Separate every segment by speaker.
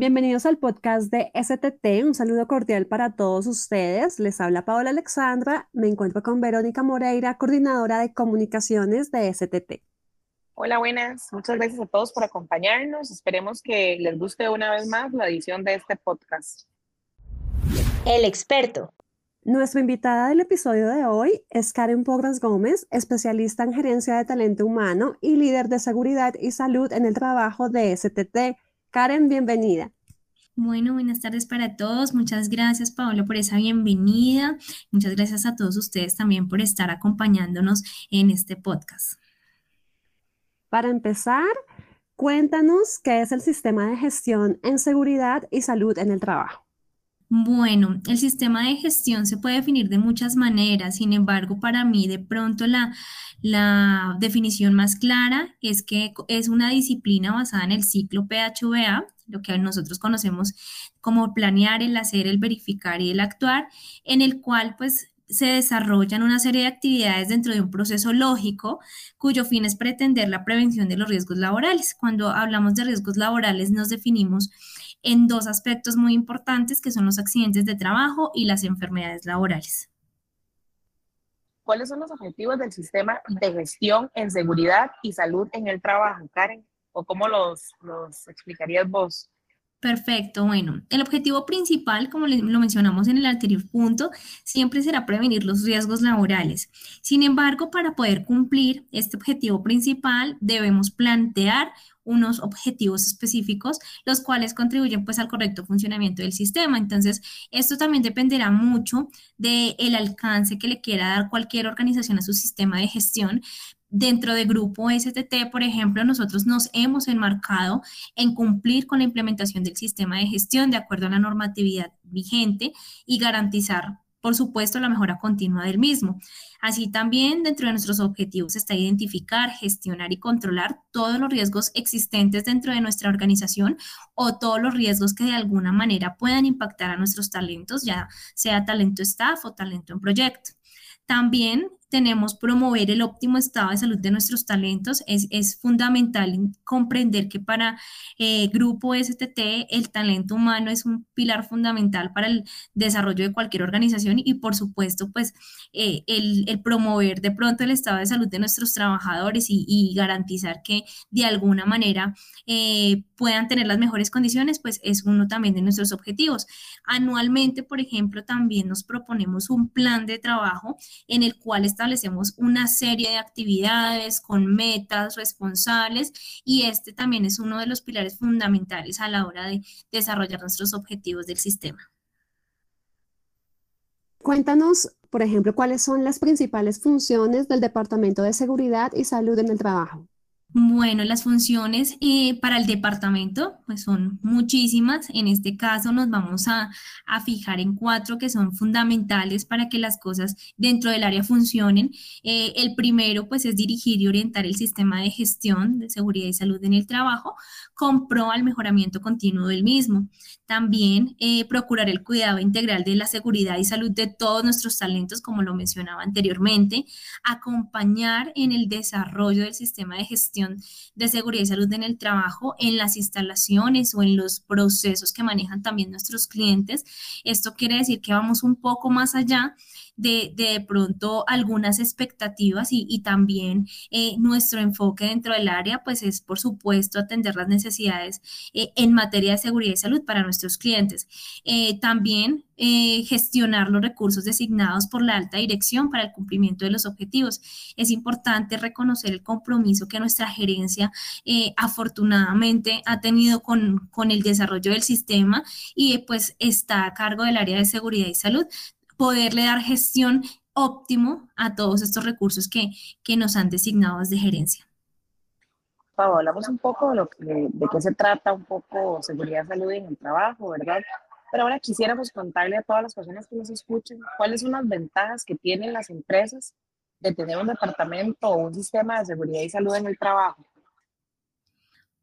Speaker 1: Bienvenidos al podcast de STT. Un saludo cordial para todos ustedes. Les habla Paola Alexandra. Me encuentro con Verónica Moreira, coordinadora de comunicaciones de STT.
Speaker 2: Hola, buenas. Muchas gracias a todos por acompañarnos. Esperemos que les guste una vez más la edición de este podcast.
Speaker 3: El experto.
Speaker 1: Nuestra invitada del episodio de hoy es Karen Porras Gómez, especialista en gerencia de talento humano y líder de seguridad y salud en el trabajo de STT. Karen, bienvenida.
Speaker 4: Bueno, buenas tardes para todos. Muchas gracias, Paola, por esa bienvenida. Muchas gracias a todos ustedes también por estar acompañándonos en este podcast.
Speaker 1: Para empezar, cuéntanos qué es el sistema de gestión en seguridad y salud en el trabajo.
Speaker 4: Bueno, el sistema de gestión se puede definir de muchas maneras, sin embargo, para mí de pronto la, la definición más clara es que es una disciplina basada en el ciclo PHVA, lo que nosotros conocemos como planear, el hacer, el verificar y el actuar, en el cual pues se desarrollan una serie de actividades dentro de un proceso lógico cuyo fin es pretender la prevención de los riesgos laborales. Cuando hablamos de riesgos laborales nos definimos en dos aspectos muy importantes que son los accidentes de trabajo y las enfermedades laborales.
Speaker 2: ¿Cuáles son los objetivos del sistema de gestión en seguridad y salud en el trabajo, Karen? ¿O cómo los, los explicarías vos?
Speaker 4: Perfecto, bueno, el objetivo principal, como lo mencionamos en el anterior punto, siempre será prevenir los riesgos laborales. Sin embargo, para poder cumplir este objetivo principal, debemos plantear unos objetivos específicos, los cuales contribuyen pues al correcto funcionamiento del sistema. Entonces, esto también dependerá mucho del el alcance que le quiera dar cualquier organización a su sistema de gestión, Dentro de Grupo STT, por ejemplo, nosotros nos hemos enmarcado en cumplir con la implementación del sistema de gestión de acuerdo a la normatividad vigente y garantizar por supuesto, la mejora continua del mismo. Así también, dentro de nuestros objetivos está identificar, gestionar y controlar todos los riesgos existentes dentro de nuestra organización o todos los riesgos que de alguna manera puedan impactar a nuestros talentos, ya sea talento staff o talento en proyecto. También tenemos promover el óptimo estado de salud de nuestros talentos. Es, es fundamental comprender que para eh, Grupo STT el talento humano es un pilar fundamental para el desarrollo de cualquier organización y por supuesto pues eh, el, el, promover de pronto el estado de salud de nuestros trabajadores y, garantizar que de alguna manera eh, puedan tener las mejores condiciones pues es uno también de nuestros objetivos. Anualmente, por ejemplo, también nos proponemos un plan de trabajo en el cual establecemos una serie de actividades con metas responsables y este también es uno de los pilares fundamentales a la hora de desarrollar nuestros objetivos del sistema.
Speaker 1: Cuéntanos, por ejemplo, cuáles son las principales funciones del Departamento de Seguridad y Salud en el Trabajo.
Speaker 4: Bueno, las funciones eh, para el departamento pues son muchísimas. En este caso nos vamos a, fijar en cuatro que son fundamentales para que las cosas dentro del área funcionen. Eh, el primero pues es dirigir y orientar el sistema de gestión de seguridad y salud en el trabajo con pro al mejoramiento continuo del mismo. También eh, procurar el cuidado integral de la seguridad y salud de todos nuestros talentos, como lo mencionaba anteriormente. Acompañar en el desarrollo del sistema de gestión de seguridad y salud en el trabajo, en las instalaciones o en los procesos que manejan también nuestros clientes. Esto quiere decir que vamos un poco más allá de, de, pronto algunas expectativas y, también eh, nuestro enfoque dentro del área, pues es por supuesto atender las necesidades eh, en materia de seguridad y salud para nuestros clientes. Eh, también gestionar los recursos designados por la alta dirección para el cumplimiento de los objetivos. Es importante reconocer el compromiso que nuestra gerencia afortunadamente ha tenido con, con el desarrollo del sistema y pues está a cargo del área de seguridad y salud poderle dar gestión óptimo a todos estos recursos que, que nos han designado desde gerencia.
Speaker 2: Pablo, hablamos un poco de, lo que, de qué se trata un poco seguridad, salud en el trabajo, ¿verdad? Pero ahora quisiéramos contarle a todas las personas que nos escuchen cuáles son las ventajas que tienen las empresas de tener un departamento o un sistema de seguridad y salud en el trabajo?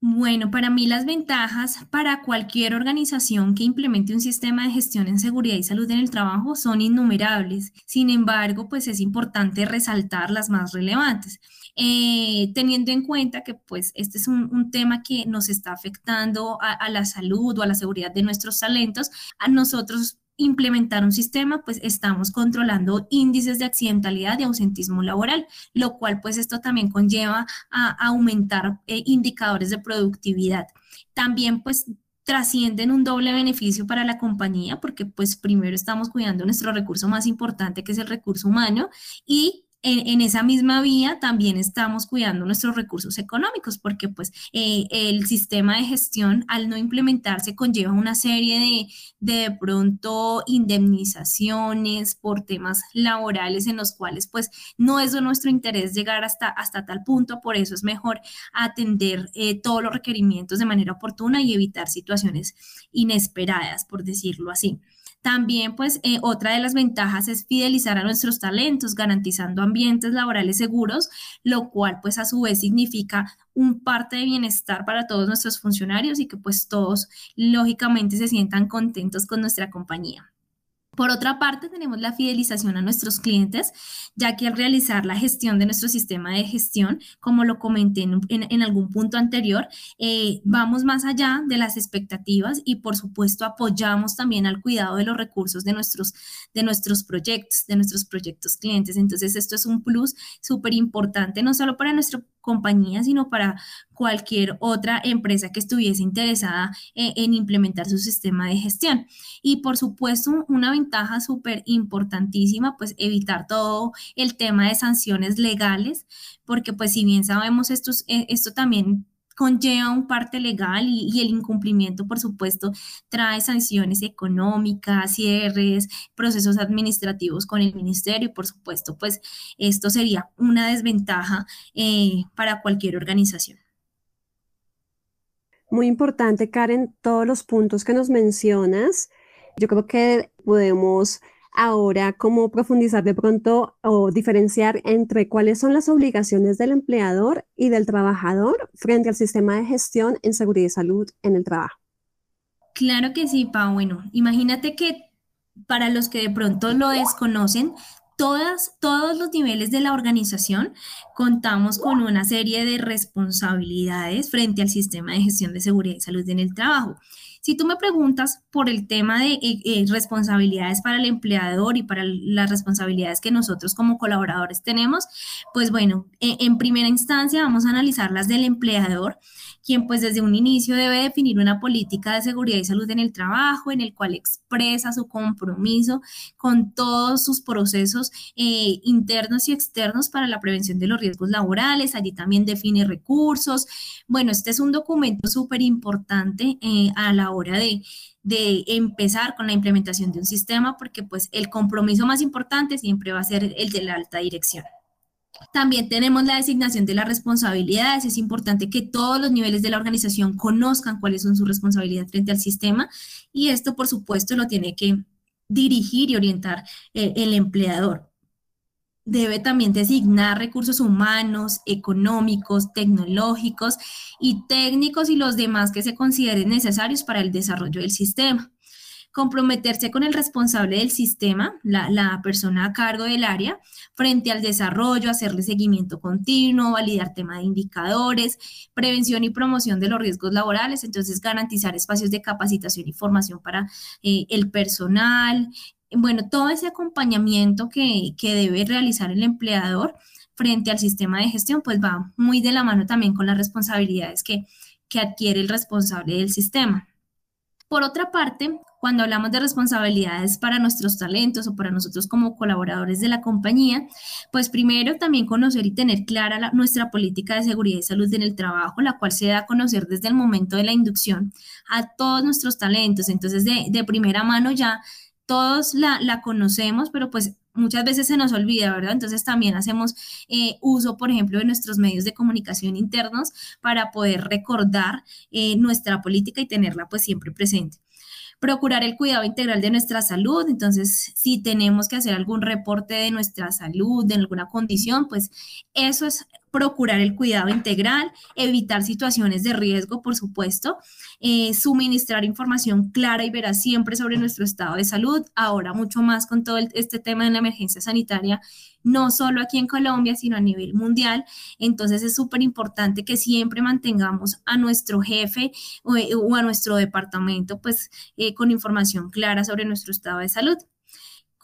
Speaker 4: Bueno, para mí las ventajas para cualquier organización que implemente un sistema de gestión en seguridad y salud en el trabajo son innumerables. Sin embargo, pues es importante resaltar las más relevantes. Eh, teniendo en cuenta que pues este es un, tema que nos está afectando a, a la salud o a la seguridad de nuestros talentos, a nosotros implementar un sistema, pues estamos controlando índices de accidentalidad y ausentismo laboral, lo cual pues esto también conlleva a, aumentar eh, indicadores de productividad. También pues trascienden un doble beneficio para la compañía porque pues primero estamos cuidando nuestro recurso más importante que es el recurso humano y en, esa misma vía también estamos cuidando nuestros recursos económicos porque pues eh, el sistema de gestión al no implementarse conlleva una serie de de pronto indemnizaciones por temas laborales en los cuales pues no es de nuestro interés llegar hasta, hasta tal punto, por eso es mejor atender eh, todos los requerimientos de manera oportuna y evitar situaciones inesperadas, por decirlo así. También, pues, eh, otra de las ventajas es fidelizar a nuestros talentos, garantizando ambientes laborales seguros, lo cual, pues, a su vez significa un parte de bienestar para todos nuestros funcionarios y que, pues, todos, lógicamente, se sientan contentos con nuestra compañía. Por otra parte, tenemos la fidelización a nuestros clientes, ya que al realizar la gestión de nuestro sistema de gestión, como lo comenté en, algún punto anterior, eh, vamos más allá de las expectativas y por supuesto apoyamos también al cuidado de los recursos de nuestros, de nuestros proyectos, de nuestros proyectos clientes. Entonces, esto es un plus súper importante, no solo para nuestro compañía, sino para cualquier otra empresa que estuviese interesada eh, en, implementar su sistema de gestión. Y por supuesto, una ventaja súper importantísima, pues evitar todo el tema de sanciones legales, porque pues si bien sabemos eh, esto también conlleva un parte legal y, el incumplimiento, por supuesto, trae sanciones económicas, cierres, procesos administrativos con el ministerio y, por supuesto, pues esto sería una desventaja eh, para cualquier organización.
Speaker 1: Muy importante, Karen, todos los puntos que nos mencionas. Yo creo que podemos ahora cómo profundizar de pronto o diferenciar entre cuáles son las obligaciones del empleador y del trabajador frente al sistema de gestión en seguridad y salud en el trabajo.
Speaker 4: Claro que sí, Pa. Bueno, imagínate que para los que de pronto lo desconocen, todas, todos los niveles de la organización contamos con una serie de responsabilidades frente al sistema de gestión de seguridad y salud en el trabajo. Si tú me preguntas por el tema de eh, eh, responsabilidades para el empleador y para las responsabilidades que nosotros como colaboradores tenemos, pues bueno, e, en primera instancia vamos a analizar las del empleador quien pues desde un inicio debe definir una política de seguridad y salud en el trabajo, en el cual expresa su compromiso con todos sus procesos eh, internos y externos para la prevención de los riesgos laborales. Allí también define recursos. Bueno, este es un documento súper importante eh, a la hora de, de empezar con la implementación de un sistema, porque pues el compromiso más importante siempre va a ser el de la alta dirección. También tenemos la designación de las responsabilidades. Es importante que todos los niveles de la organización conozcan cuáles son sus responsabilidades frente al sistema y esto, por supuesto, lo tiene que dirigir y orientar eh, el empleador. Debe también designar recursos humanos, económicos, tecnológicos y técnicos y los demás que se consideren necesarios para el desarrollo del sistema comprometerse con el responsable del sistema, la, persona a cargo del área, frente al desarrollo, hacerle seguimiento continuo, validar tema de indicadores, prevención y promoción de los riesgos laborales, entonces garantizar espacios de capacitación y formación para eh, el personal, bueno, todo ese acompañamiento que, debe realizar el empleador frente al sistema de gestión, pues va muy de la mano también con las responsabilidades que, que adquiere el responsable del sistema. Por otra parte, cuando hablamos de responsabilidades para nuestros talentos o para nosotros como colaboradores de la compañía, pues primero también conocer y tener clara nuestra política de seguridad y salud en el trabajo, la cual se da a conocer desde el momento de la inducción a todos nuestros talentos. Entonces, de, primera mano ya todos la, conocemos, pero pues muchas veces se nos olvida, ¿verdad? Entonces también hacemos eh, uso, por ejemplo, de nuestros medios de comunicación internos para poder recordar eh, nuestra política y tenerla pues siempre presente. Procurar el cuidado integral de nuestra salud. Entonces, si tenemos que hacer algún reporte de nuestra salud, de alguna condición, pues eso es procurar el cuidado integral, evitar situaciones de riesgo, por supuesto, eh, suministrar información clara y veraz siempre sobre nuestro estado de salud, ahora mucho más con todo este tema de la emergencia sanitaria, no solo aquí en Colombia, sino a nivel mundial. Entonces es súper importante que siempre mantengamos a nuestro jefe o, a nuestro departamento pues eh, con información clara sobre nuestro estado de salud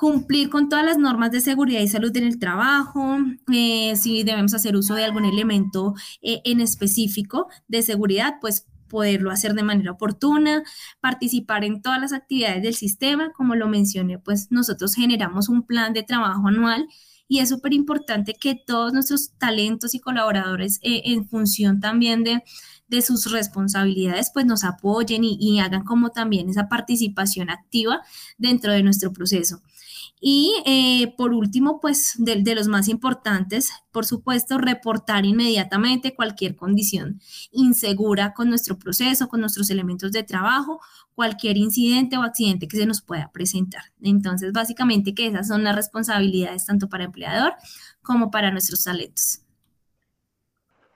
Speaker 4: cumplir con todas las normas de seguridad y salud en el trabajo, eh, si debemos hacer uso de algún elemento eh, en específico de seguridad, pues poderlo hacer de manera oportuna, participar en todas las actividades del sistema, como lo mencioné, pues nosotros generamos un plan de trabajo anual y es súper importante que todos nuestros talentos y colaboradores eh, en función también de, de, sus responsabilidades pues nos apoyen y, y hagan como también esa participación activa dentro de nuestro proceso. Y eh, por último, pues de, los más importantes, por supuesto, reportar inmediatamente cualquier condición insegura con nuestro proceso, con nuestros elementos de trabajo, cualquier incidente o accidente que se nos pueda presentar. Entonces, básicamente que esas son las responsabilidades tanto para empleador como para nuestros talentos.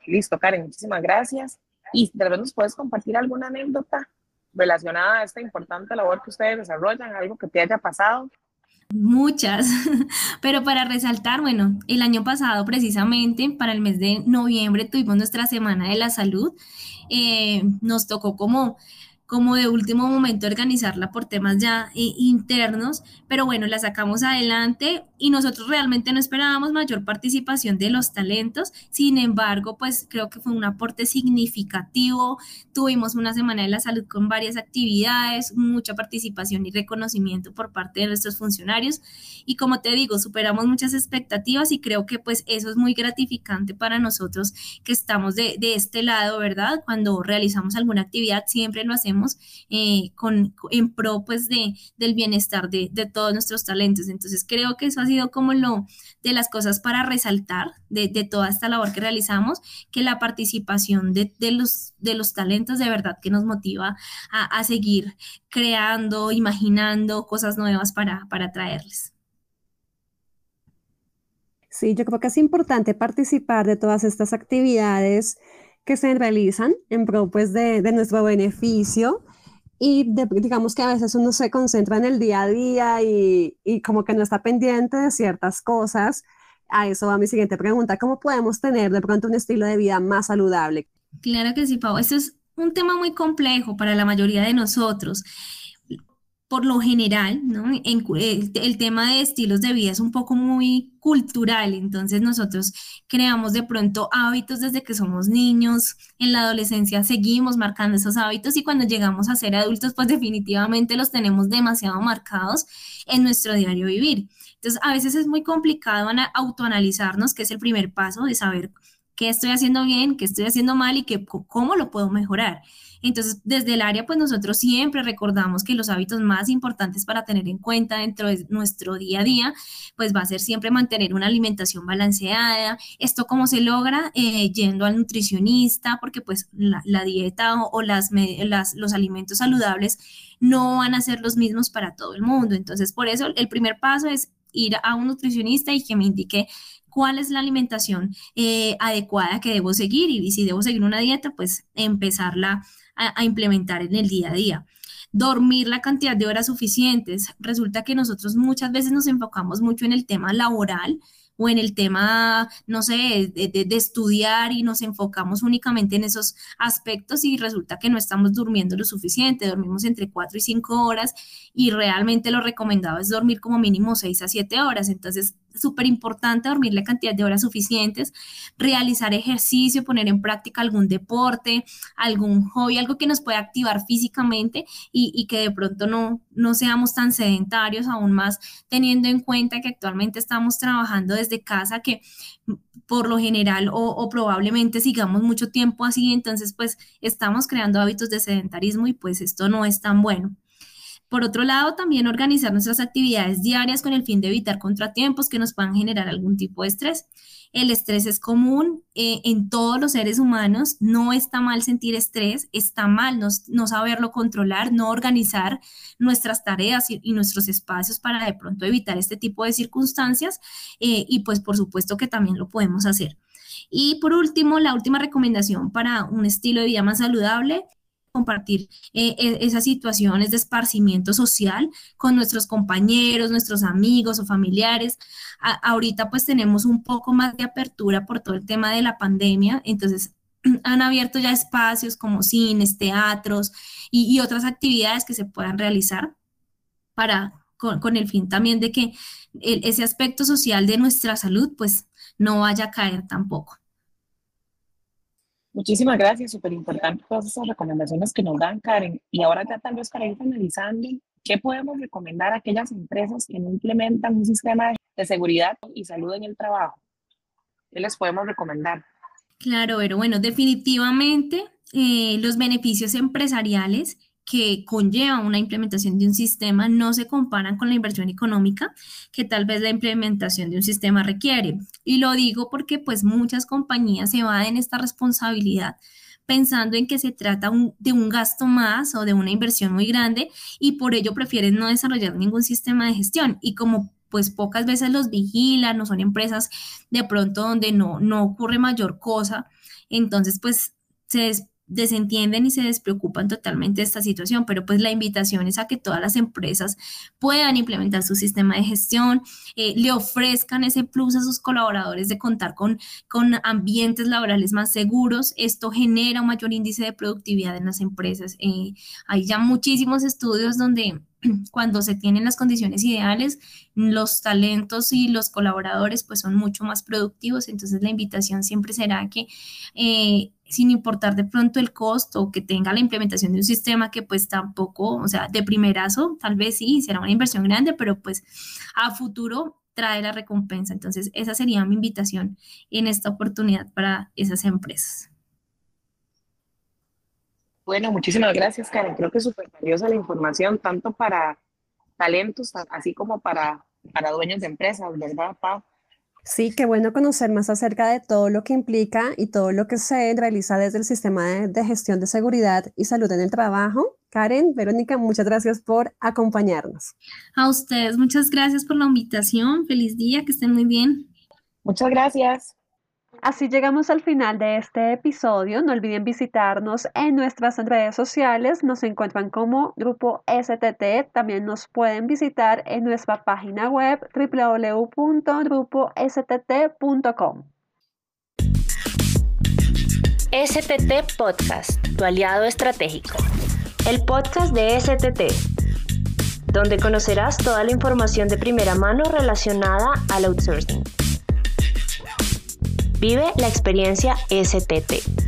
Speaker 2: Listo, Karen, muchísimas gracias. Y tal vez nos puedes compartir alguna anécdota relacionada a esta importante labor que ustedes desarrollan, algo que te haya pasado
Speaker 4: Muchas, pero para resaltar, bueno, el año pasado precisamente, para el mes de noviembre, tuvimos nuestra Semana de la Salud. Eh, nos tocó como como de último momento organizarla por temas ya eh, internos, pero bueno, la sacamos adelante y nosotros realmente no esperábamos mayor participación de los talentos, sin embargo, pues creo que fue un aporte significativo, tuvimos una semana de la salud con varias actividades, mucha participación y reconocimiento por parte de nuestros funcionarios y como te digo, superamos muchas expectativas y creo que pues eso es muy gratificante para nosotros que estamos de, de este lado, ¿verdad? Cuando realizamos alguna actividad siempre lo hacemos eh, con, en pro pues de, del bienestar de, de, todos nuestros talentos. Entonces creo que eso ha sido como lo de las cosas para resaltar de, de toda esta labor que realizamos, que la participación de, los, de los talentos de verdad que nos motiva a, a seguir creando, imaginando cosas nuevas para, para traerles.
Speaker 1: Sí, yo creo que es importante participar de todas estas actividades que se realizan en pro pues, de, de nuestro beneficio y digamos que a veces uno se concentra en el día a día y, y, como que no está pendiente de ciertas cosas. A eso va mi siguiente pregunta, ¿cómo podemos tener de pronto un estilo de vida más saludable?
Speaker 4: Claro que sí, Pau. Esto es un tema muy complejo para la mayoría de nosotros por lo general, ¿no? El, el, tema de estilos de vida es un poco muy cultural, entonces nosotros creamos de pronto hábitos desde que somos niños, en la adolescencia seguimos marcando esos hábitos y cuando llegamos a ser adultos, pues definitivamente los tenemos demasiado marcados en nuestro diario vivir. Entonces, a veces es muy complicado autoanalizarnos, que es el primer paso de saber qué estoy haciendo bien, qué estoy haciendo mal y que, cómo lo puedo mejorar. Entonces, desde el área, pues nosotros siempre recordamos que los hábitos más importantes para tener en cuenta dentro de nuestro día a día, pues va a ser siempre mantener una alimentación balanceada. Esto cómo se logra eh, yendo al nutricionista, porque pues la, dieta o, las, los alimentos saludables no van a ser los mismos para todo el mundo. Entonces, por eso el primer paso es ir a un nutricionista y que me indique cuál es la alimentación eh, adecuada que debo seguir y si debo seguir una dieta, pues empezarla a, implementar en el día a día dormir la cantidad de horas suficientes. Resulta que nosotros muchas veces nos enfocamos mucho en el tema laboral o en el tema, no sé, de, de, estudiar y nos enfocamos únicamente en esos aspectos y resulta que no estamos durmiendo lo suficiente, dormimos entre 4 y 5 horas y realmente lo recomendado es dormir como mínimo 6 a 7 horas. Entonces, súper importante dormir la cantidad de horas suficientes, realizar ejercicio, poner en práctica algún deporte, algún hobby, algo que nos pueda activar físicamente y, que de pronto no, no seamos tan sedentarios, aún más teniendo en cuenta que actualmente estamos trabajando desde casa, que por lo general o, o, probablemente sigamos mucho tiempo así, entonces pues estamos creando hábitos de sedentarismo y pues esto no es tan bueno. Por otro lado, también organizar nuestras actividades diarias con el fin de evitar contratiempos que nos puedan generar algún tipo de estrés. El estrés es común eh, en todos los seres humanos. No está mal sentir estrés, está mal no, saberlo controlar, no organizar nuestras tareas y, nuestros espacios para de pronto evitar este tipo de circunstancias. Eh, y pues por supuesto que también lo podemos hacer. Y por último, la última recomendación para un estilo de vida más saludable compartir eh, e, esas situaciones de esparcimiento social con nuestros compañeros, nuestros amigos o familiares. ahorita pues tenemos un poco más de apertura por todo el tema de la pandemia, entonces han abierto ya espacios como cines, teatros y, otras actividades que se puedan realizar para con, el fin también de que ese aspecto social de nuestra salud pues no vaya a caer tampoco.
Speaker 2: Muchísimas gracias, súper importante todas esas recomendaciones que nos dan, Karen. Y ahora ya tal vez para ir analizando, ¿qué podemos recomendar a aquellas empresas que no implementan un sistema de seguridad y salud en el trabajo? ¿Qué les podemos recomendar?
Speaker 4: Claro, pero bueno, definitivamente eh, los beneficios empresariales que conlleva una implementación de un sistema no se comparan con la inversión económica que tal vez la implementación de un sistema requiere. Y lo digo porque pues muchas compañías se evaden esta responsabilidad pensando en que se trata de un gasto más o de una inversión muy grande y por ello prefieren no desarrollar ningún sistema de gestión. Y como pues pocas veces los vigilan, no son empresas de pronto donde no, no ocurre mayor cosa, entonces pues se desentienden y se despreocupan totalmente de esta situación, pero pues la invitación es a que todas las empresas puedan implementar su sistema de gestión, eh, le ofrezcan ese plus a sus colaboradores de contar con, con ambientes laborales más seguros. Esto genera un mayor índice de productividad en las empresas. Eh, hay ya muchísimos estudios donde cuando se tienen las condiciones ideales, los talentos y los colaboradores pues son mucho más productivos. Entonces la invitación siempre será que eh, sin importar de pronto el costo que tenga la implementación de un sistema que pues tampoco, o sea, de primerazo, tal vez sí, será una inversión grande, pero pues a futuro trae la recompensa. Entonces esa sería mi invitación en esta oportunidad para esas empresas.
Speaker 2: Bueno, muchísimas gracias, Karen. Creo que es súper valiosa la información, tanto para talentos, así como para, para dueños de empresas, ¿verdad, Pau?
Speaker 1: Sí, qué bueno conocer más acerca de todo lo que implica y todo lo que se realiza desde el sistema de, gestión de seguridad y salud en el trabajo. Karen, Verónica, muchas gracias por acompañarnos.
Speaker 4: A ustedes, muchas gracias por la invitación. Feliz día, que estén muy bien.
Speaker 2: Muchas gracias.
Speaker 1: Así llegamos al final de este episodio. No olviden visitarnos en nuestras redes sociales. Nos encuentran como Grupo STT. También nos pueden visitar en nuestra página web www.grupostt.com.
Speaker 3: STT Podcast, tu aliado estratégico. El podcast de STT, donde conocerás toda la información de primera mano relacionada al outsourcing. Vive la experiencia STT.